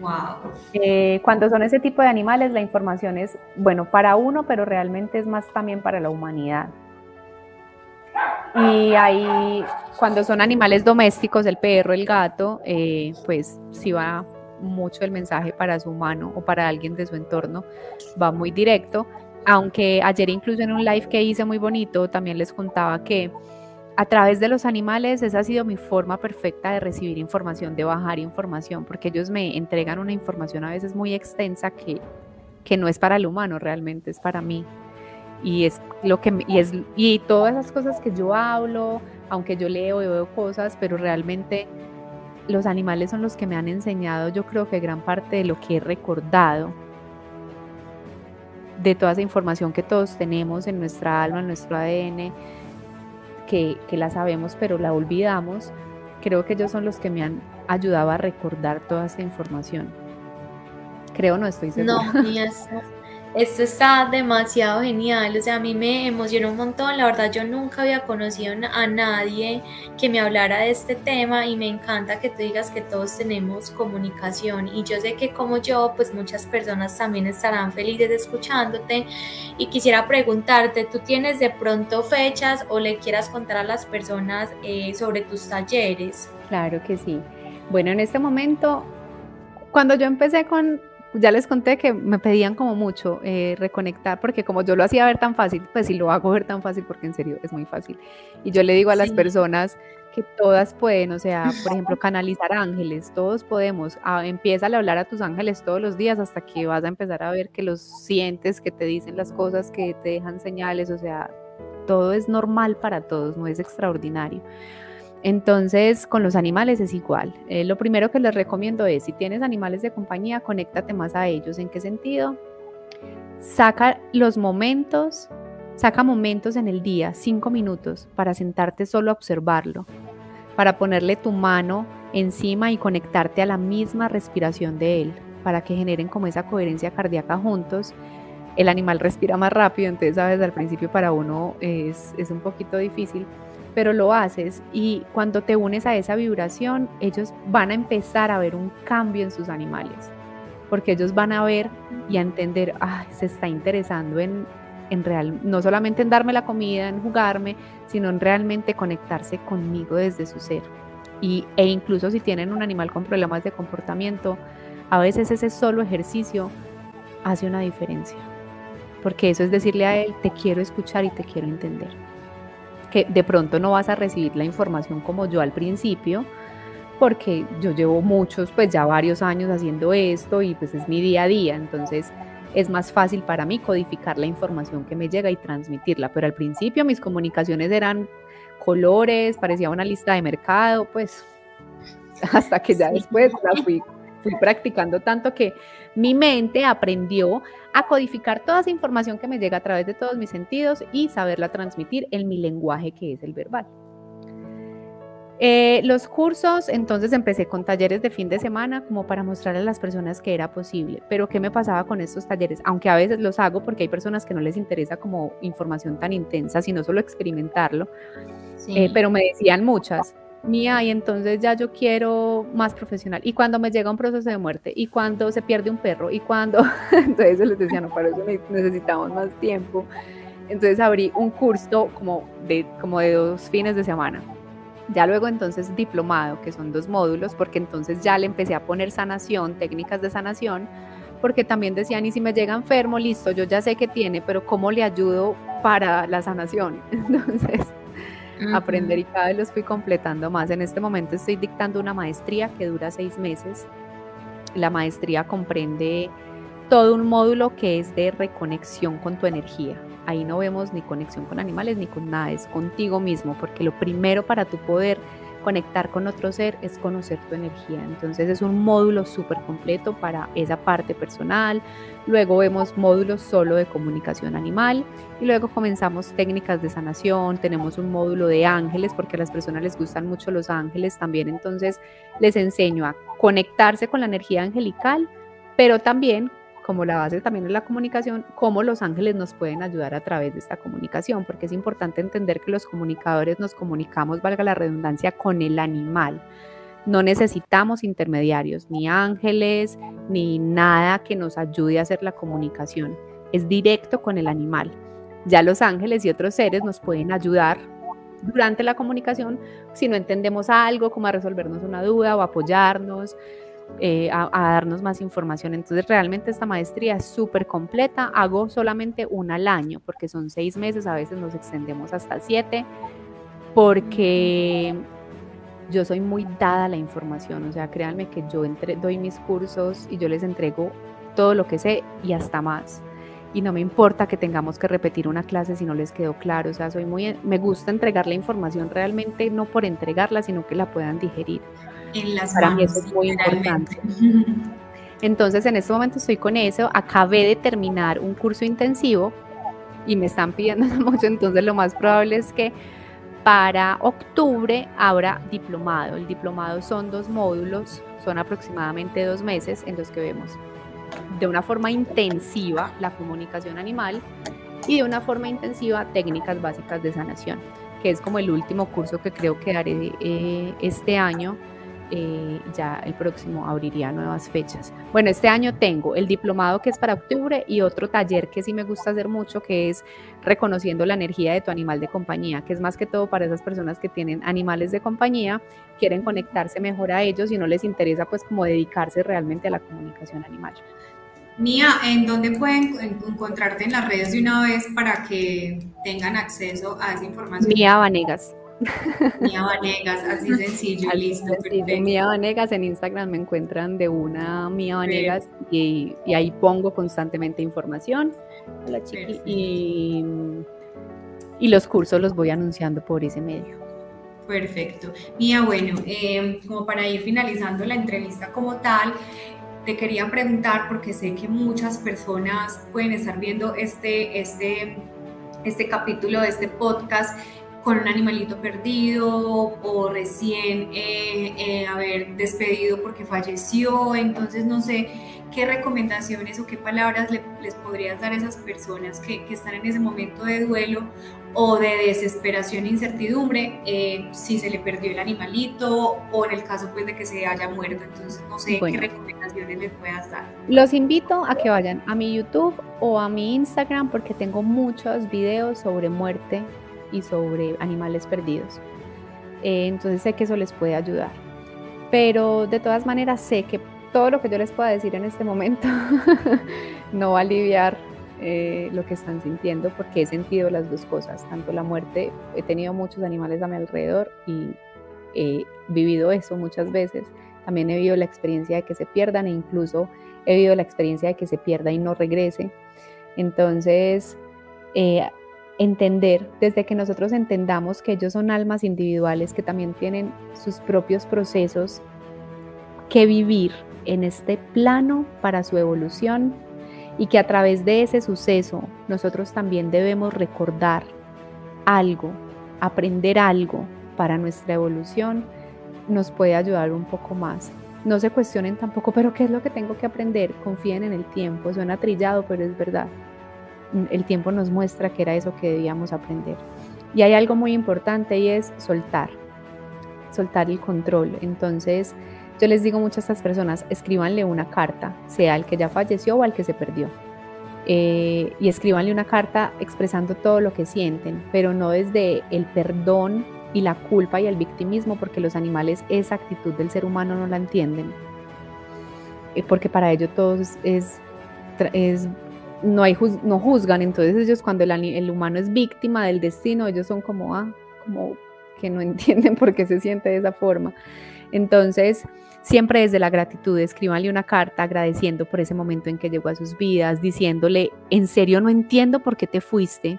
Wow. Eh, cuando son ese tipo de animales, la información es, bueno, para uno, pero realmente es más también para la humanidad. Y ahí, cuando son animales domésticos, el perro, el gato, eh, pues sí va mucho el mensaje para su humano o para alguien de su entorno, va muy directo. Aunque ayer incluso en un live que hice muy bonito, también les contaba que a través de los animales esa ha sido mi forma perfecta de recibir información, de bajar información, porque ellos me entregan una información a veces muy extensa que, que no es para el humano, realmente es para mí. Y es lo que y es y todas esas cosas que yo hablo, aunque yo leo y veo cosas, pero realmente los animales son los que me han enseñado, yo creo que gran parte de lo que he recordado de toda esa información que todos tenemos en nuestra alma, en nuestro ADN, que, la sabemos pero la olvidamos, creo que ellos son los que me han ayudado a recordar toda esa información. Creo, no estoy segura. No, ni eso. Esto está demasiado genial, o sea, a mí me emocionó un montón, la verdad yo nunca había conocido a nadie que me hablara de este tema y me encanta que tú digas que todos tenemos comunicación y yo sé que como yo, pues muchas personas también estarán felices escuchándote y quisiera preguntarte, ¿tú tienes de pronto fechas o le quieras contar a las personas eh, sobre tus talleres? Claro que sí. Bueno, en este momento, cuando yo empecé con ya les conté que me pedían como mucho eh, reconectar, porque como yo lo hacía ver tan fácil, pues sí lo hago ver tan fácil, porque en serio es muy fácil. Y yo le digo a las personas que todas pueden, o sea, por ejemplo, canalizar ángeles, todos podemos. Ah, empieza a hablar a tus ángeles todos los días hasta que vas a empezar a ver que los sientes, que te dicen las cosas, que te dejan señales, o sea, todo es normal para todos, no es extraordinario. Entonces, con los animales es igual. Eh, lo primero que les recomiendo es, si tienes animales de compañía, conéctate más a ellos. ¿En qué sentido? Saca los momentos, saca momentos en el día, cinco minutos, para sentarte solo a observarlo, para ponerle tu mano encima y conectarte a la misma respiración de él, para que generen como esa coherencia cardíaca juntos. El animal respira más rápido, entonces, sabes, al principio para uno es un poquito difícil pero lo haces y cuando te unes a esa vibración, ellos van a empezar a ver un cambio en sus animales, porque ellos van a ver y a entender, ah, se está interesando en, en real, no solamente en darme la comida, en jugarme, sino en realmente conectarse conmigo desde su ser. Y, e incluso si tienen un animal con problemas de comportamiento, a veces ese solo ejercicio hace una diferencia, porque eso es decirle a él, te quiero escuchar y te quiero entender que de pronto no vas a recibir la información como yo al principio, porque yo llevo muchos, pues ya varios años haciendo esto y pues es mi día a día, entonces es más fácil para mí codificar la información que me llega y transmitirla, pero al principio mis comunicaciones eran colores, parecía una lista de mercado, pues hasta que ya después la fui, fui practicando tanto que mi mente aprendió a codificar toda esa información que me llega a través de todos mis sentidos y saberla transmitir en mi lenguaje que es el verbal. Eh, los cursos, entonces empecé con talleres de fin de semana como para mostrarle a las personas que era posible. Pero ¿qué me pasaba con estos talleres? Aunque a veces los hago porque hay personas que no les interesa como información tan intensa, sino solo experimentarlo. Eh, pero me decían muchas, mía y entonces ya yo quiero más profesional. Y cuando me llega un proceso de muerte, y cuando se pierde un perro, y cuando, entonces les decía, no, para eso necesitamos más tiempo. Entonces abrí un curso como de, como de dos fines de semana. Ya luego entonces diplomado, que son dos módulos, porque entonces ya le empecé a poner sanación, técnicas de sanación, porque también decían, y si me llega enfermo, listo, yo ya sé que tiene, pero ¿cómo le ayudo para la sanación? Entonces aprender y cada vez los fui completando más. En este momento estoy dictando una maestría que dura seis meses. La maestría comprende todo un módulo que es de reconexión con tu energía. Ahí no vemos ni conexión con animales ni con nada, es contigo mismo, porque lo primero para tu poder conectar con otro ser es conocer tu energía. Entonces es un módulo súper completo para esa parte personal. Luego vemos módulos solo de comunicación animal y luego comenzamos técnicas de sanación. Tenemos un módulo de ángeles porque a las personas les gustan mucho los ángeles también. Entonces les enseño a conectarse con la energía angelical, pero también como la base también de la comunicación, cómo los ángeles nos pueden ayudar a través de esta comunicación, porque es importante entender que los comunicadores nos comunicamos, valga la redundancia, con el animal. No necesitamos intermediarios, ni ángeles, ni nada que nos ayude a hacer la comunicación. Es directo con el animal. Ya los ángeles y otros seres nos pueden ayudar durante la comunicación si no entendemos algo, como a resolvernos una duda o apoyarnos, eh, a, darnos más información. Entonces realmente esta maestría es súper completa. Hago solamente una al año porque son seis meses, a veces nos extendemos hasta siete, porque yo soy muy dada a la información. O sea, créanme que yo entre, doy mis cursos y yo les entrego todo lo que sé y hasta más y no me importa que tengamos que repetir una clase si no les quedó claro, o sea, soy muy me gusta entregar la información realmente no por entregarla, sino que la puedan digerir. En las Para mí eso es muy importante. Entonces, en este momento estoy con eso, acabé de terminar un curso intensivo y me están pidiendo mucho, entonces lo más probable es que para octubre habrá diplomado. El diplomado son dos módulos, son aproximadamente dos meses en los que vemos de una forma intensiva la comunicación animal y de una forma intensiva técnicas básicas de sanación, que es como el último curso que creo que haré eh, este año. Eh, ya el próximo abriría nuevas fechas. Bueno, este año tengo el diplomado que es para octubre y otro taller que sí me gusta hacer mucho, que es reconociendo la energía de tu animal de compañía, que es más que todo para esas personas que tienen animales de compañía, quieren conectarse mejor a ellos y no les interesa pues como dedicarse realmente a la comunicación animal. Mía, ¿en dónde pueden encontrarte en las redes de una vez para que tengan acceso a esa información? Mía Vanegas. Mía Vanegas, así sencillo, listo. Mía Vanegas, en Instagram me encuentran de una Mía Vanegas y, ahí pongo constantemente información. Hola, chiqui, y, y los cursos los voy anunciando por ese medio. Perfecto. Mía, bueno, eh, como para ir finalizando la entrevista como tal, te quería preguntar, porque sé que muchas personas pueden estar viendo este, este, este capítulo de este podcast con un animalito perdido o recién eh, eh, haber despedido porque falleció. Entonces, no sé qué recomendaciones o qué palabras les podrías dar a esas personas que, que, están en ese momento de duelo o de desesperación e incertidumbre eh, si se le perdió el animalito o en el caso pues de que se haya muerto. Entonces, no sé qué recomendaciones les puedas dar. Los invito a que vayan a mi YouTube o a mi Instagram porque tengo muchos videos sobre muerte y sobre animales perdidos. Eh, entonces sé que eso les puede ayudar. Pero de todas maneras sé que todo lo que yo les pueda decir en este momento no va a aliviar eh, lo que están sintiendo porque he sentido las dos cosas, tanto la muerte, he tenido muchos animales a mi alrededor y he vivido eso muchas veces, también he vivido la experiencia de que se pierdan e incluso he vivido la experiencia de que se pierda y no regrese. Entonces, eh, entender, desde que nosotros entendamos que ellos son almas individuales que también tienen sus propios procesos que vivir en este plano para su evolución y que a través de ese suceso nosotros también debemos recordar algo, aprender algo para nuestra evolución, nos puede ayudar un poco más. No se cuestionen tampoco, pero ¿qué es lo que tengo que aprender? Confíen en el tiempo, suena trillado, pero es verdad el tiempo nos muestra que era eso que debíamos aprender. Y hay algo muy importante y es soltar, soltar el control. Entonces, yo les digo mucho a estas personas, escríbanle una carta, sea al que ya falleció o al que se perdió. Eh, y escríbanle una carta expresando todo lo que sienten, pero no desde el perdón y la culpa y el victimismo, porque los animales esa actitud del ser humano no la entienden. Eh, porque para ellos todo es, es no, hay, no juzgan, entonces ellos cuando el, humano es víctima del destino, ellos son como, ah, como que no entienden por qué se siente de esa forma. Entonces, siempre desde la gratitud, escríbanle una carta agradeciendo por ese momento en que llegó a sus vidas, diciéndole, en serio no entiendo por qué te fuiste,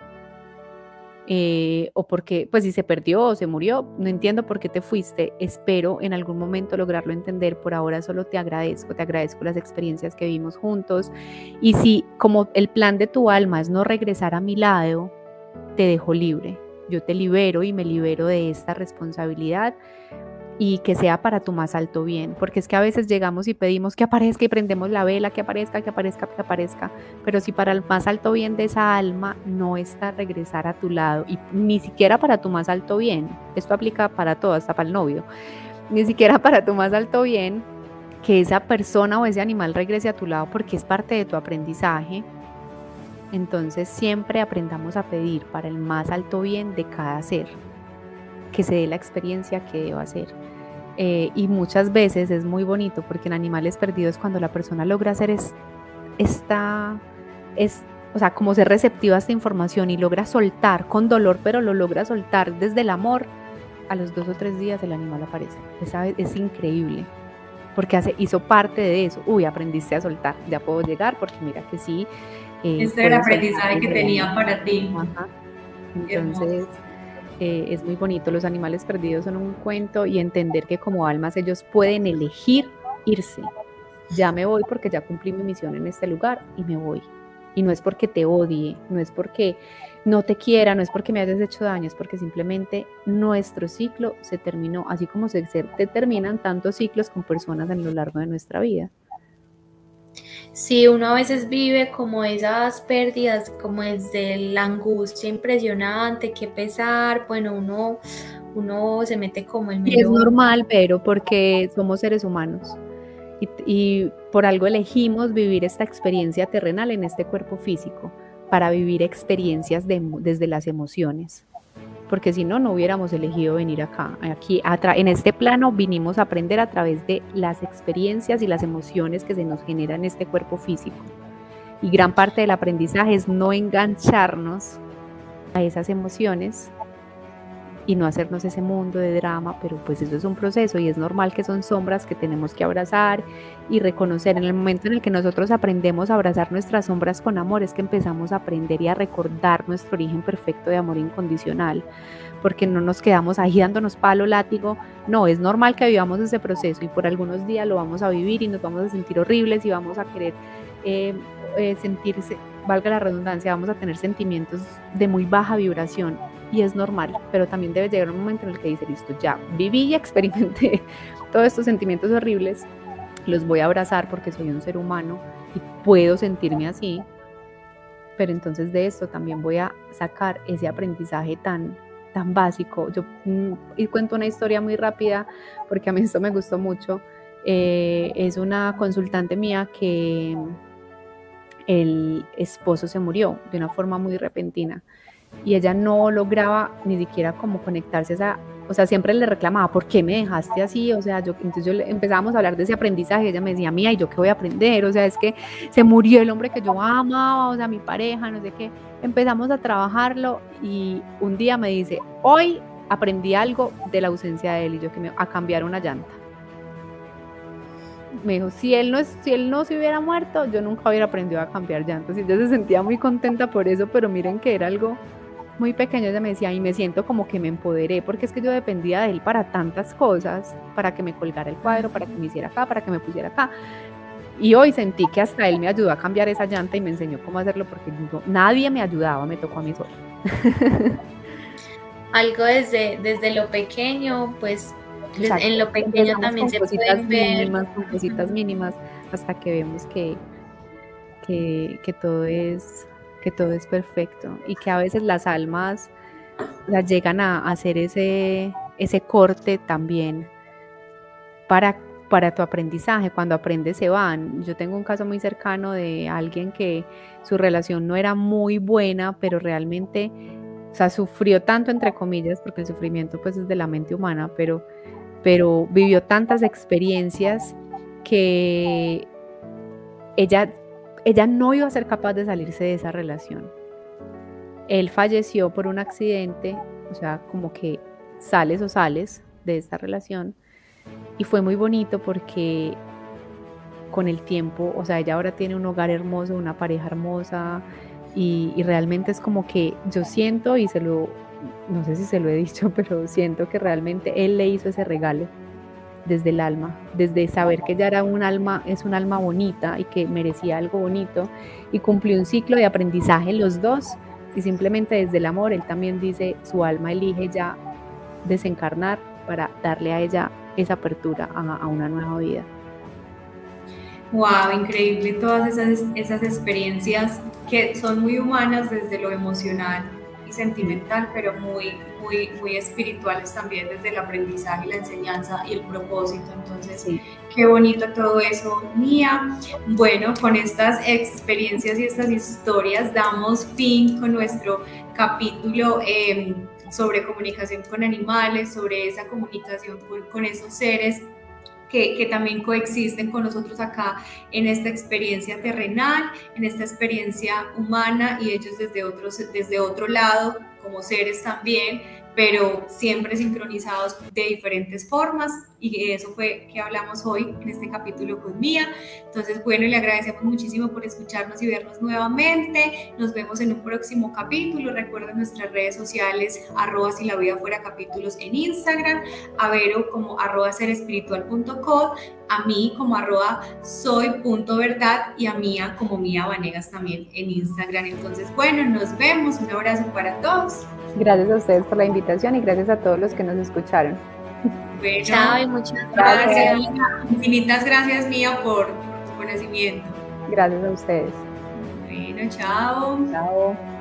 eh, o porque, pues si se perdió o se murió, no entiendo por qué te fuiste, espero en algún momento lograrlo entender, por ahora solo te agradezco, te agradezco las experiencias que vimos juntos. Y si como el plan de tu alma es no regresar a mi lado, te dejo libre, yo te libero y me libero de esta responsabilidad y que sea para tu más alto bien, porque es que a veces llegamos y pedimos que aparezca y prendemos la vela, que aparezca, que aparezca, que aparezca, pero si para el más alto bien de esa alma no está regresar a tu lado y ni siquiera para tu más alto bien, esto aplica para todo, hasta para el novio, ni siquiera para tu más alto bien, que esa persona o ese animal regrese a tu lado porque es parte de tu aprendizaje. Entonces siempre aprendamos a pedir para el más alto bien de cada ser, que se dé la experiencia que deba hacer. Eh, y muchas veces es muy bonito porque en Animales Perdidos cuando la persona logra hacer es, esta, es, o sea, como ser receptiva a esta información y logra soltar con dolor, pero lo logra soltar desde el amor, a los dos o tres días el animal aparece. Es, es increíble porque hace, hizo parte de eso. Uy, aprendiste a soltar, ya puedo llegar porque mira que sí. Eh, este era el aprendizaje que tenía para ti. Entonces, eh, es muy bonito. Los animales perdidos son un cuento y entender que como almas ellos pueden elegir irse. Ya me voy porque ya cumplí mi misión en este lugar y me voy. Y no es porque te odie, no es porque no te quiera, no es porque me hayas hecho daño, es porque simplemente nuestro ciclo se terminó, así como se, determinan tantos ciclos con personas a lo largo de nuestra vida. Sí, uno a veces vive como esas pérdidas, como desde la angustia impresionante, qué pesar, bueno, uno, uno se mete como en medio. Es normal, pero porque somos seres humanos y, y por algo elegimos vivir esta experiencia terrenal en este cuerpo físico para vivir experiencias desde las emociones. Porque si no, no hubiéramos elegido venir acá. Aquí, en este plano, vinimos a aprender a través de las experiencias y las emociones que se nos generan en este cuerpo físico. Y gran parte del aprendizaje es no engancharnos a esas emociones y no hacernos ese mundo de drama, pero pues eso es un proceso y es normal que son sombras que tenemos que abrazar y reconocer. En el momento en el que nosotros aprendemos a abrazar nuestras sombras con amor, es que empezamos a aprender y a recordar nuestro origen perfecto de amor incondicional, porque no nos quedamos ahí dándonos palo, látigo. No, es normal que vivamos ese proceso y por algunos días lo vamos a vivir y nos vamos a sentir horribles y vamos a querer eh, eh, sentirse, valga la redundancia, vamos a tener sentimientos de muy baja vibración y es normal, pero también debe llegar un momento en el que dice, listo, ya viví y experimenté todos estos sentimientos horribles, los voy a abrazar porque soy un ser humano y puedo sentirme así, pero entonces de esto también voy a sacar ese aprendizaje tan, tan básico. Yo mm, y cuento una historia muy rápida porque a mí esto me gustó mucho. Eh, es una consultante mía que el esposo se murió de una forma muy repentina y ella no lograba ni siquiera como conectarse a esa, o sea, siempre le reclamaba, ¿por qué me dejaste así? O sea, yo, entonces yo empezábamos a hablar de ese aprendizaje, ella me decía, mía, ¿y yo qué voy a aprender? O sea, es que se murió el hombre que yo amaba, o sea, mi pareja, no sé qué. Empezamos a trabajarlo y un día me dice, hoy aprendí algo de la ausencia de él y yo que me a cambiar una llanta. Me dijo, si él, no, si él no se hubiera muerto, yo nunca hubiera aprendido a cambiar llantas. Y yo se sentía muy contenta por eso, pero miren que era algo muy pequeño ella me decía, y me siento como que me empoderé, porque es que yo dependía de él para tantas cosas, para que me colgara el cuadro, para que me hiciera acá, para que me pusiera acá. Y hoy sentí que hasta él me ayudó a cambiar esa llanta y me enseñó cómo hacerlo, porque nadie me ayudaba, me tocó a mí solo. Algo desde, desde lo pequeño, pues en lo pequeño también se pueden mínimas, Con cositas mínimas, hasta que vemos que, que, que todo es que todo es perfecto y que a veces las almas las llegan a hacer ese, ese corte también para, para tu aprendizaje. Cuando aprendes se van. Yo tengo un caso muy cercano de alguien que su relación no era muy buena, pero realmente, o sea, sufrió tanto entre comillas, porque el sufrimiento pues es de la mente humana, pero, pero vivió tantas experiencias que ella ella no iba a ser capaz de salirse de esa relación. Él falleció por un accidente, o sea, como que sales o sales de esta relación. Y fue muy bonito porque con el tiempo, o sea, ella ahora tiene un hogar hermoso, una pareja hermosa, y, y, realmente es como que yo siento, y se lo, no sé si se lo he dicho, pero siento que realmente él le hizo ese regalo desde el alma, desde saber que ella era un alma, es un alma bonita y que merecía algo bonito y cumplió un ciclo de aprendizaje los dos y simplemente desde el amor él también dice su alma elige ya desencarnar para darle a ella esa apertura a, una nueva vida. Wow, increíble todas esas, esas experiencias que son muy humanas desde lo emocional y sentimental, pero muy, muy, muy espirituales también desde el aprendizaje, la enseñanza y el propósito. Entonces, qué bonito todo eso, Mía. Bueno, con estas experiencias y estas historias damos fin con nuestro capítulo. Eh, sobre comunicación con animales, sobre esa comunicación con, esos seres que, también coexisten con nosotros acá en esta experiencia terrenal, en esta experiencia humana y ellos desde, otros, desde otro lado como seres también, pero siempre sincronizados de diferentes formas y eso fue que hablamos hoy en este capítulo con Mía. Entonces, bueno, le agradecemos muchísimo por escucharnos y vernos nuevamente. Nos vemos en un próximo capítulo. Recuerden nuestras redes sociales, arroba si la vida fuera capítulos en Instagram, a Vero como arroba serespiritual.com, a mí como arroba soy.verdad y a Mía como Mía Vanegas también en Instagram. Entonces, bueno, nos vemos. Un abrazo para todos. Gracias a ustedes por la invitación y gracias a todos los que nos escucharon. Bueno, Chao y muchas gracias. Infinitas gracias, Mía, por, tu conocimiento. Gracias a ustedes. Bueno, chao. Chao.